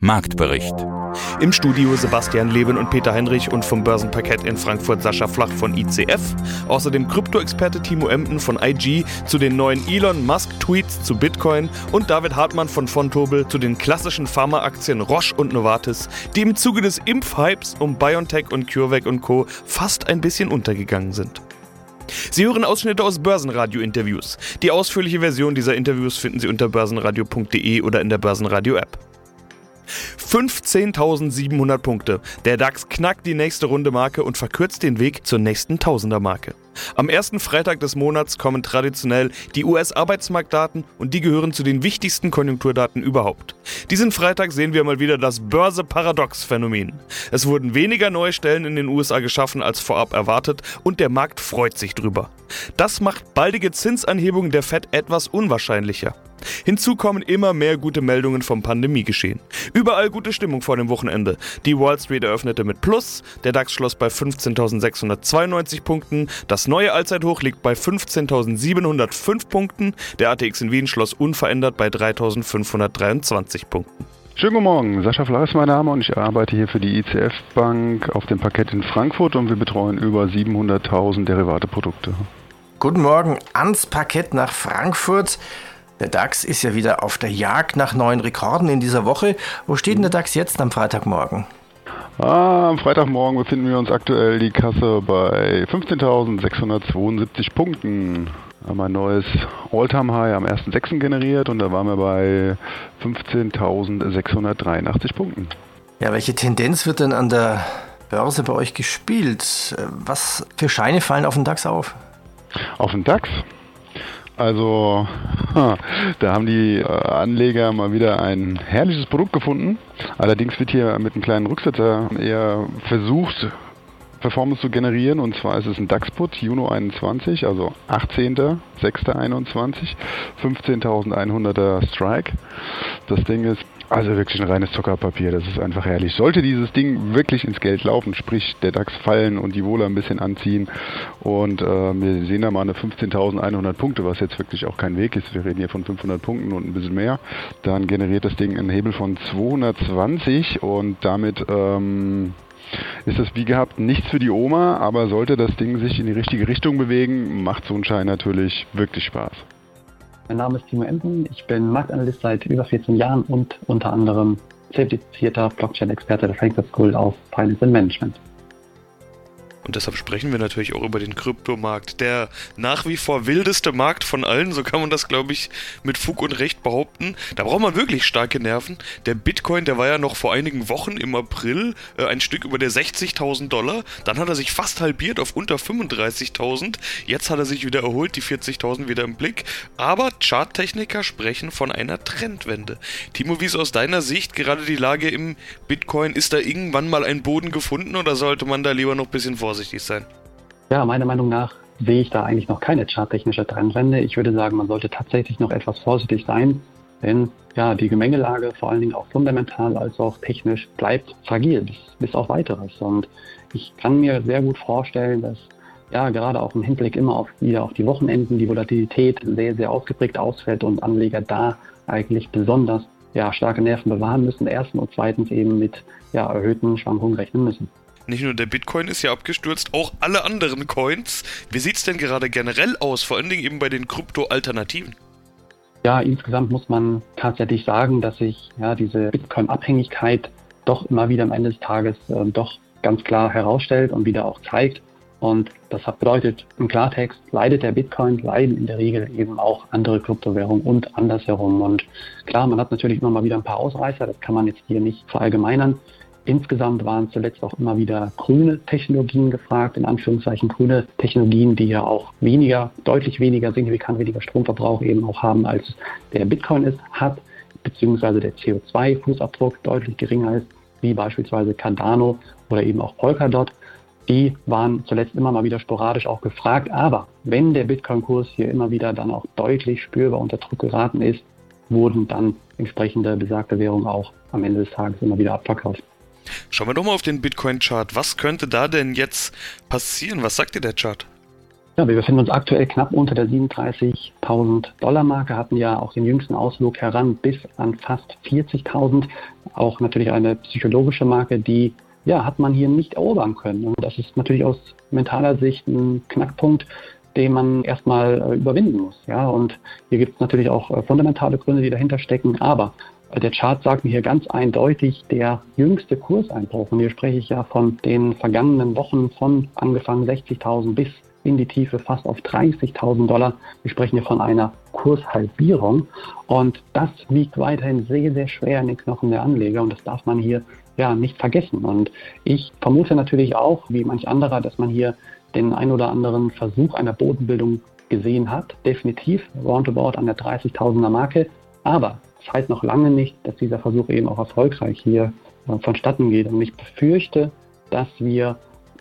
Marktbericht. Im Studio Sebastian Leben und Peter Heinrich und vom Börsenparkett in Frankfurt Sascha Flach von ICF. Außerdem Krypto-Experte Timo Emden von IG zu den neuen Elon Musk-Tweets zu Bitcoin und David Hartmann von Fontobel zu den klassischen Pharmaaktien Roche und Novartis, die im Zuge des Impfhypes um BioNTech und CureVac und Co. fast ein bisschen untergegangen sind. Sie hören Ausschnitte aus Börsenradio-Interviews. Die ausführliche Version dieser Interviews finden Sie unter börsenradio.de oder in der Börsenradio-App. 15.700 Punkte. Der DAX knackt die nächste Runde Marke und verkürzt den Weg zur nächsten Tausender-Marke. Am ersten Freitag des Monats kommen traditionell die US-Arbeitsmarktdaten und die gehören zu den wichtigsten Konjunkturdaten überhaupt. Diesen Freitag sehen wir mal wieder das Börse-Paradox-Phänomen. Es wurden weniger neue Stellen in den USA geschaffen als vorab erwartet und der Markt freut sich drüber. Das macht baldige Zinsanhebungen der Fed etwas unwahrscheinlicher. Hinzu kommen immer mehr gute Meldungen vom Pandemiegeschehen. Überall gute Stimmung vor dem Wochenende. Die Wall Street eröffnete mit Plus, der DAX schloss bei 15.692 Punkten, das neue Allzeithoch liegt bei 15.705 Punkten, der ATX in Wien schloss unverändert bei 3.523 Punkten. Schönen guten Morgen, Sascha Flach ist mein Name und ich arbeite hier für die ICF Bank auf dem Parkett in Frankfurt und wir betreuen über 700.000 Derivateprodukte. Guten Morgen ans Parkett nach Frankfurt. Der DAX ist ja wieder auf der Jagd nach neuen Rekorden in dieser Woche. Wo steht denn der DAX jetzt am Freitagmorgen? Ah, am Freitagmorgen befinden wir uns aktuell die Kasse bei 15.672 Punkten. Wir haben ein neues Alltime high am 1.6. generiert und da waren wir bei 15.683 Punkten. Ja, welche Tendenz wird denn an der Börse bei euch gespielt? Was für Scheine fallen auf den DAX auf? Auf den DAX? Also, da haben die äh, Anleger mal wieder ein herrliches Produkt gefunden. Allerdings wird hier mit einem kleinen Rücksetzer eher versucht, Performance zu generieren. Und zwar ist es ein DAX-Put, Juno 21, also 18.06.21, 15.100er Strike. Das Ding ist also wirklich ein reines Zuckerpapier, das ist einfach herrlich. Sollte dieses Ding wirklich ins Geld laufen, sprich der DAX fallen und die Wohler ein bisschen anziehen und äh, wir sehen da mal eine 15.100 Punkte, was jetzt wirklich auch kein Weg ist, wir reden hier von 500 Punkten und ein bisschen mehr, dann generiert das Ding einen Hebel von 220 und damit ähm, ist das wie gehabt nichts für die Oma, aber sollte das Ding sich in die richtige Richtung bewegen, macht so ein Schein natürlich wirklich Spaß. Mein Name ist Timo Emden, ich bin Marktanalyst seit über 14 Jahren und unter anderem zertifizierter Blockchain-Experte der Frankfurt School of Finance and Management. Und deshalb sprechen wir natürlich auch über den Kryptomarkt. Der nach wie vor wildeste Markt von allen, so kann man das, glaube ich, mit Fug und Recht behaupten. Da braucht man wirklich starke Nerven. Der Bitcoin, der war ja noch vor einigen Wochen im April äh, ein Stück über der 60.000 Dollar. Dann hat er sich fast halbiert auf unter 35.000. Jetzt hat er sich wieder erholt, die 40.000 wieder im Blick. Aber Charttechniker sprechen von einer Trendwende. Timo, wie ist aus deiner Sicht gerade die Lage im Bitcoin? Ist da irgendwann mal ein Boden gefunden oder sollte man da lieber noch ein bisschen vorsichtig vorsichtig sein? Ja, meiner Meinung nach sehe ich da eigentlich noch keine charttechnische Trendwende. Ich würde sagen, man sollte tatsächlich noch etwas vorsichtig sein, denn ja, die Gemengelage, vor allen Dingen auch fundamental als auch technisch, bleibt fragil bis, bis auf weiteres. Und ich kann mir sehr gut vorstellen, dass ja, gerade auch im Hinblick immer auf, wieder auf die Wochenenden die Volatilität sehr, sehr ausgeprägt ausfällt und Anleger da eigentlich besonders ja, starke Nerven bewahren müssen. Erstens und zweitens eben mit ja, erhöhten Schwankungen rechnen müssen. Nicht nur der Bitcoin ist ja abgestürzt, auch alle anderen Coins. Wie sieht es denn gerade generell aus, vor allen Dingen eben bei den Krypto-Alternativen? Ja, insgesamt muss man tatsächlich sagen, dass sich ja, diese Bitcoin-Abhängigkeit doch immer wieder am Ende des Tages äh, doch ganz klar herausstellt und wieder auch zeigt. Und das bedeutet im Klartext, leidet der Bitcoin, leiden in der Regel eben auch andere Kryptowährungen und andersherum. Und klar, man hat natürlich immer mal wieder ein paar Ausreißer, das kann man jetzt hier nicht verallgemeinern. Insgesamt waren zuletzt auch immer wieder grüne Technologien gefragt, in Anführungszeichen grüne Technologien, die ja auch weniger, deutlich weniger, signifikant weniger Stromverbrauch eben auch haben, als der Bitcoin es hat, beziehungsweise der CO2-Fußabdruck deutlich geringer ist, wie beispielsweise Cardano oder eben auch Polkadot. Die waren zuletzt immer mal wieder sporadisch auch gefragt. Aber wenn der Bitcoin-Kurs hier immer wieder dann auch deutlich spürbar unter Druck geraten ist, wurden dann entsprechende besagte Währung auch am Ende des Tages immer wieder abverkauft. Schauen wir doch mal auf den Bitcoin-Chart. Was könnte da denn jetzt passieren? Was sagt dir der Chart? Ja, wir befinden uns aktuell knapp unter der 37.000 Dollar Marke, hatten ja auch den jüngsten Ausflug heran bis an fast 40.000. Auch natürlich eine psychologische Marke, die ja, hat man hier nicht erobern können. Und das ist natürlich aus mentaler Sicht ein Knackpunkt, den man erstmal äh, überwinden muss. Ja, und hier gibt es natürlich auch äh, fundamentale Gründe, die dahinter stecken. Aber der Chart sagt mir hier ganz eindeutig, der jüngste Kurseinbruch, und hier spreche ich ja von den vergangenen Wochen von angefangen 60.000 bis in die Tiefe fast auf 30.000 Dollar. Wir sprechen hier von einer Kurshalbierung und das liegt weiterhin sehr, sehr schwer in den Knochen der Anleger und das darf man hier ja nicht vergessen. Und ich vermute natürlich auch, wie manch anderer, dass man hier den ein oder anderen Versuch einer Bodenbildung gesehen hat. Definitiv roundabout an der 30.000er Marke. Aber das heißt noch lange nicht, dass dieser Versuch eben auch erfolgreich hier äh, vonstatten geht. Und ich befürchte, dass wir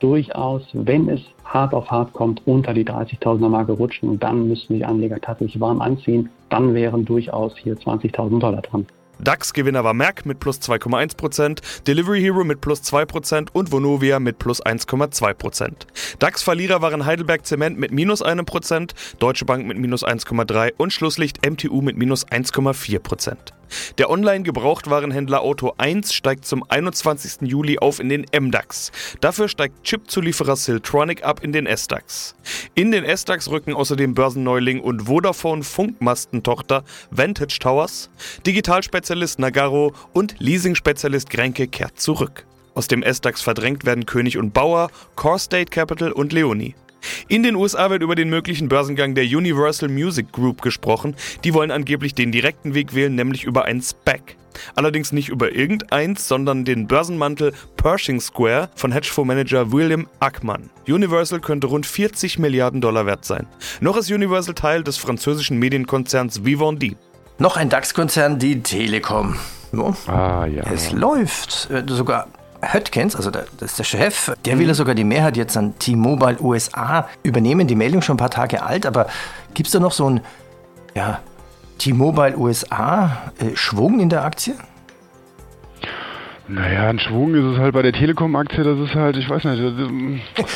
durchaus, wenn es hart auf hart kommt, unter die 30.000er Marke rutschen und dann müssen die Anleger tatsächlich warm anziehen. Dann wären durchaus hier 20.000 Dollar dran. DAX-Gewinner war Merck mit plus 2,1%, Delivery Hero mit plus 2% und Vonovia mit plus 1,2%. DAX-Verlierer waren Heidelberg Zement mit minus 1%, Deutsche Bank mit minus 1,3% und Schlusslicht MTU mit minus 1,4%. Der Online-Gebrauchtwarenhändler Auto 1 steigt zum 21. Juli auf in den MDAX. Dafür steigt Chip-Zulieferer Siltronic ab in den SDAX. In den SDAX rücken außerdem Börsenneuling und Vodafone Funkmastentochter Vantage Towers, Digitalspezialist Nagaro und Leasing-Spezialist Grenke kehrt zurück. Aus dem SDAX verdrängt werden König und Bauer, Core State Capital und Leonie. In den USA wird über den möglichen Börsengang der Universal Music Group gesprochen. Die wollen angeblich den direkten Weg wählen, nämlich über ein SPAC. Allerdings nicht über irgendeins, sondern den Börsenmantel Pershing Square von Hedgefondsmanager William Ackman. Universal könnte rund 40 Milliarden Dollar wert sein. Noch ist Universal Teil des französischen Medienkonzerns Vivendi. Noch ein DAX-Konzern, die Telekom. Oh. Ah, ja. Es läuft. Äh, sogar Höttgens, also der, das ist der Chef, der will ja sogar die Mehrheit jetzt an T-Mobile USA übernehmen. Die Meldung schon ein paar Tage alt, aber gibt es da noch so ein ja, T-Mobile USA äh, in der Aktie? Naja, ein Schwung ist es halt bei der Telekom-Aktie, das ist halt, ich weiß nicht.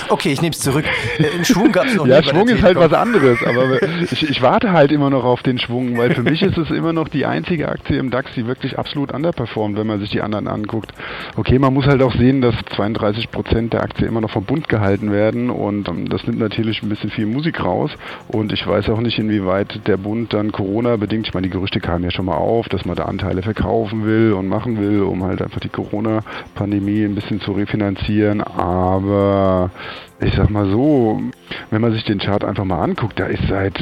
Okay, ich nehme es zurück. Äh, ein Schwung gab es noch Ja, Schwung ist halt was anderes, aber ich, ich, warte halt immer noch auf den Schwung, weil für mich ist es immer noch die einzige Aktie im DAX, die wirklich absolut underperformt, wenn man sich die anderen anguckt. Okay, man muss halt auch sehen, dass 32 Prozent der Aktie immer noch vom Bund gehalten werden und ähm, das nimmt natürlich ein bisschen viel Musik raus und ich weiß auch nicht, inwieweit der Bund dann Corona-bedingt, ich meine, die Gerüchte kamen ja schon mal auf, dass man da Anteile verkaufen will und machen will, um halt einfach die Corona-Pandemie ein bisschen zu refinanzieren. Aber ich sag mal so, wenn man sich den Chart einfach mal anguckt, da ist seit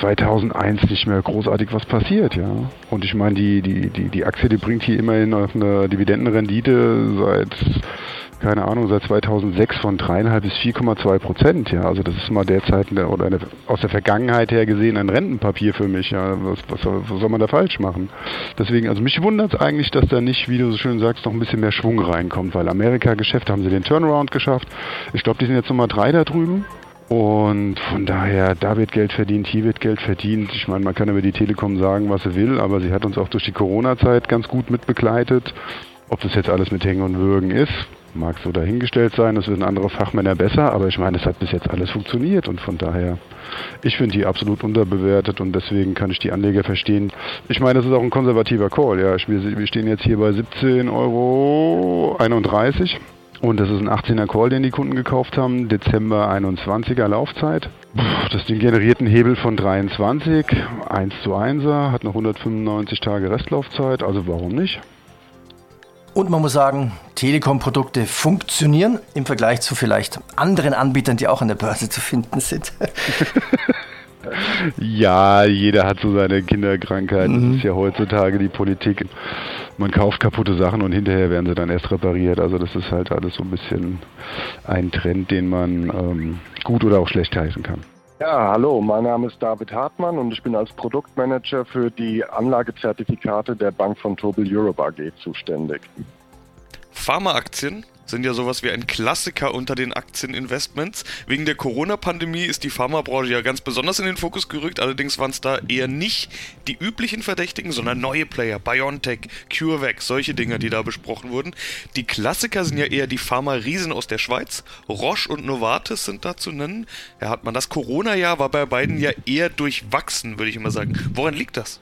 2001 nicht mehr großartig was passiert, ja. Und ich meine, die, die, die, die Aktie, die bringt hier immerhin auf eine Dividendenrendite seit keine Ahnung, seit 2006 von 3,5 bis 4,2 Prozent. Ja, also das ist mal derzeit eine, oder eine, aus der Vergangenheit her gesehen ein Rentenpapier für mich. Ja, was, was, soll, was soll man da falsch machen? Deswegen, also mich wundert es eigentlich, dass da nicht, wie du so schön sagst, noch ein bisschen mehr Schwung reinkommt, weil Amerika-Geschäfte haben sie den Turnaround geschafft. Ich glaube, die sind jetzt Nummer drei da drüben. Und von daher, da wird Geld verdient, hier wird Geld verdient. Ich meine, man kann über die Telekom sagen, was sie will, aber sie hat uns auch durch die Corona-Zeit ganz gut mitbegleitet. Ob das jetzt alles mit Hängen und Würgen ist, mag so dahingestellt sein, das wissen andere Fachmänner besser, aber ich meine, es hat bis jetzt alles funktioniert und von daher, ich finde die absolut unterbewertet und deswegen kann ich die Anleger verstehen. Ich meine, das ist auch ein konservativer Call, ja. Wir, stehen jetzt hier bei 17,31 Euro und das ist ein 18er Call, den die Kunden gekauft haben, Dezember 21er Laufzeit. Das Ding generiert einen Hebel von 23, 1 zu 1er, hat noch 195 Tage Restlaufzeit, also warum nicht? Und man muss sagen, Telekom-Produkte funktionieren im Vergleich zu vielleicht anderen Anbietern, die auch an der Börse zu finden sind. ja, jeder hat so seine Kinderkrankheit. Mhm. Das ist ja heutzutage die Politik. Man kauft kaputte Sachen und hinterher werden sie dann erst repariert. Also das ist halt alles so ein bisschen ein Trend, den man ähm, gut oder auch schlecht heißen kann. Ja, hallo, mein Name ist David Hartmann und ich bin als Produktmanager für die Anlagezertifikate der Bank von Tobel Europe AG zuständig. Pharmaaktien sind ja sowas wie ein Klassiker unter den Aktieninvestments. Wegen der Corona-Pandemie ist die Pharmabranche ja ganz besonders in den Fokus gerückt. Allerdings waren es da eher nicht die üblichen Verdächtigen, sondern neue Player, BioNTech, CureVac, solche Dinge, die da besprochen wurden. Die Klassiker sind ja eher die Pharma-Riesen aus der Schweiz. Roche und Novartis sind da zu nennen. Ja, hat man das Corona-Jahr war bei beiden ja eher durchwachsen, würde ich immer sagen. Woran liegt das?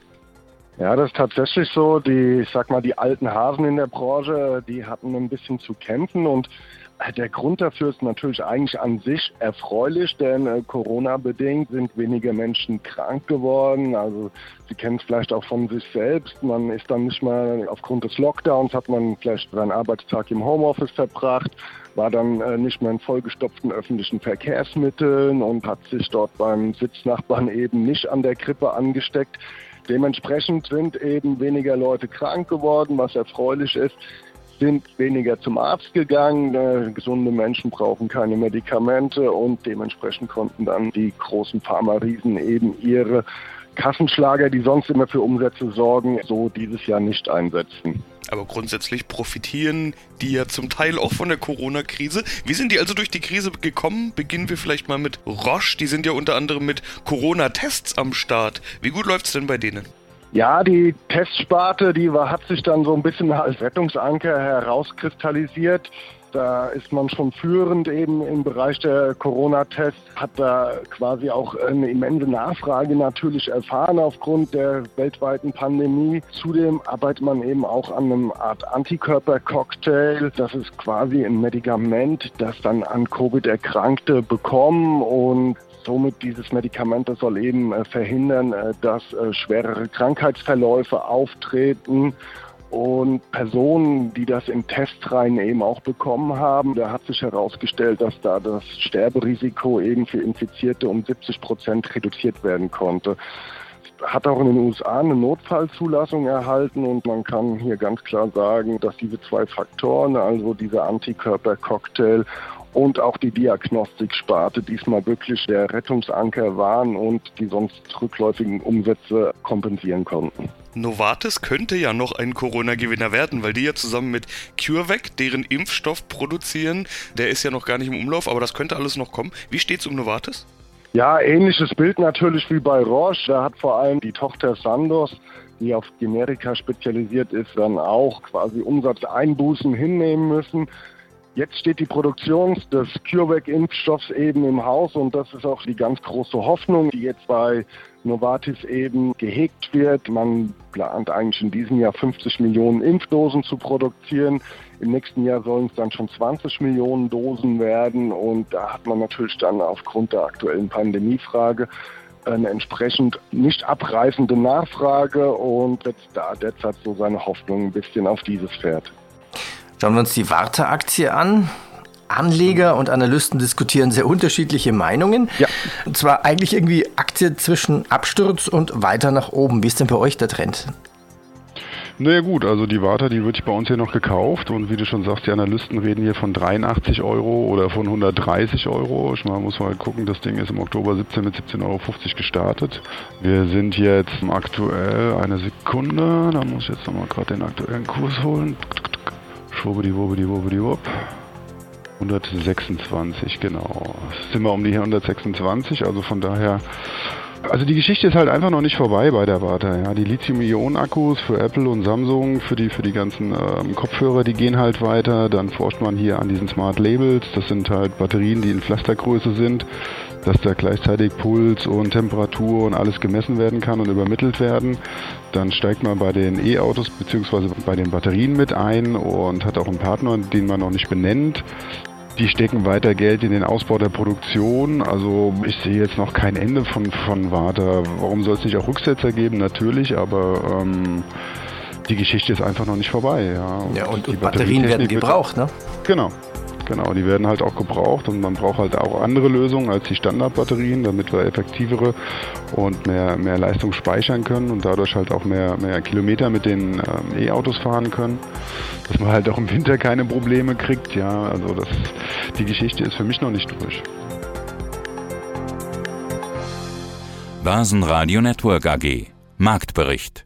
Ja, das ist tatsächlich so. Die, ich sag mal, die alten Hasen in der Branche, die hatten ein bisschen zu kämpfen und äh, der Grund dafür ist natürlich eigentlich an sich erfreulich, denn äh, Corona-bedingt sind weniger Menschen krank geworden. Also Sie kennen es vielleicht auch von sich selbst. Man ist dann nicht mal aufgrund des Lockdowns, hat man vielleicht seinen Arbeitstag im Homeoffice verbracht, war dann äh, nicht mehr in vollgestopften öffentlichen Verkehrsmitteln und hat sich dort beim Sitznachbarn eben nicht an der Grippe angesteckt. Dementsprechend sind eben weniger Leute krank geworden, was erfreulich ist sind weniger zum Arzt gegangen. Äh, gesunde Menschen brauchen keine Medikamente und dementsprechend konnten dann die großen Pharma-Riesen eben ihre Kassenschlager, die sonst immer für Umsätze sorgen, so dieses Jahr nicht einsetzen. Aber grundsätzlich profitieren die ja zum Teil auch von der Corona-Krise. Wie sind die also durch die Krise gekommen? Beginnen wir vielleicht mal mit Roche. Die sind ja unter anderem mit Corona-Tests am Start. Wie gut läuft es denn bei denen? Ja, die Testsparte, die war, hat sich dann so ein bisschen als Rettungsanker herauskristallisiert. Da ist man schon führend eben im Bereich der Corona-Tests, hat da quasi auch eine immense Nachfrage natürlich erfahren aufgrund der weltweiten Pandemie. Zudem arbeitet man eben auch an einem Art Antikörpercocktail. Das ist quasi ein Medikament, das dann an Covid Erkrankte bekommen und Somit dieses Medikament das soll eben äh, verhindern, äh, dass äh, schwerere Krankheitsverläufe auftreten und Personen, die das in Testreihen eben auch bekommen haben, da hat sich herausgestellt, dass da das Sterberisiko eben für Infizierte um 70 Prozent reduziert werden konnte. Hat auch in den USA eine Notfallzulassung erhalten und man kann hier ganz klar sagen, dass diese zwei Faktoren, also dieser Antikörpercocktail und auch die Diagnostiksparte diesmal wirklich der Rettungsanker waren und die sonst rückläufigen Umsätze kompensieren konnten. Novartis könnte ja noch ein Corona-Gewinner werden, weil die ja zusammen mit CureVac deren Impfstoff produzieren. Der ist ja noch gar nicht im Umlauf, aber das könnte alles noch kommen. Wie steht es um Novartis? Ja, ähnliches Bild natürlich wie bei Roche. Da hat vor allem die Tochter Sandoz, die auf Generika spezialisiert ist, dann auch quasi Umsatzeinbußen hinnehmen müssen. Jetzt steht die Produktion des CureVac-Impfstoffs eben im Haus und das ist auch die ganz große Hoffnung, die jetzt bei Novartis eben gehegt wird. Man plant eigentlich in diesem Jahr 50 Millionen Impfdosen zu produzieren. Im nächsten Jahr sollen es dann schon 20 Millionen Dosen werden und da hat man natürlich dann aufgrund der aktuellen Pandemiefrage eine entsprechend nicht abreißende Nachfrage und setzt da derzeit so seine Hoffnung ein bisschen auf dieses Pferd. Schauen wir uns die Warte-Aktie an. Anleger und Analysten diskutieren sehr unterschiedliche Meinungen. Ja. Und zwar eigentlich irgendwie Aktie zwischen Absturz und weiter nach oben. Wie ist denn bei euch der Trend? Naja gut, also die Warta, die wird bei uns hier noch gekauft und wie du schon sagst, die Analysten reden hier von 83 Euro oder von 130 Euro. Ich meine, muss mal gucken, das Ding ist im Oktober 17 mit 17,50 Euro gestartet. Wir sind jetzt aktuell, eine Sekunde, da muss ich jetzt nochmal gerade den aktuellen Kurs holen. Schwubbidi, wubbidi, wubbidi, wupp. 126, genau. Sind wir um die 126, also von daher. Also die Geschichte ist halt einfach noch nicht vorbei bei der Warte. Ja. Die Lithium-Ionen-Akkus für Apple und Samsung, für die, für die ganzen ähm, Kopfhörer, die gehen halt weiter. Dann forscht man hier an diesen Smart Labels. Das sind halt Batterien, die in Pflastergröße sind dass da gleichzeitig Puls und Temperatur und alles gemessen werden kann und übermittelt werden. Dann steigt man bei den E-Autos bzw. bei den Batterien mit ein und hat auch einen Partner, den man noch nicht benennt. Die stecken weiter Geld in den Ausbau der Produktion. Also ich sehe jetzt noch kein Ende von, von Warta. Warum soll es nicht auch Rücksetzer geben? Natürlich, aber ähm, die Geschichte ist einfach noch nicht vorbei. Ja, und, ja, und, und Batterien werden gebraucht, ne? Genau. Genau, die werden halt auch gebraucht und man braucht halt auch andere Lösungen als die Standardbatterien, damit wir effektivere und mehr, mehr Leistung speichern können und dadurch halt auch mehr, mehr Kilometer mit den ähm, E-Autos fahren können. Dass man halt auch im Winter keine Probleme kriegt, ja, also das, die Geschichte ist für mich noch nicht durch. Basen Network AG Marktbericht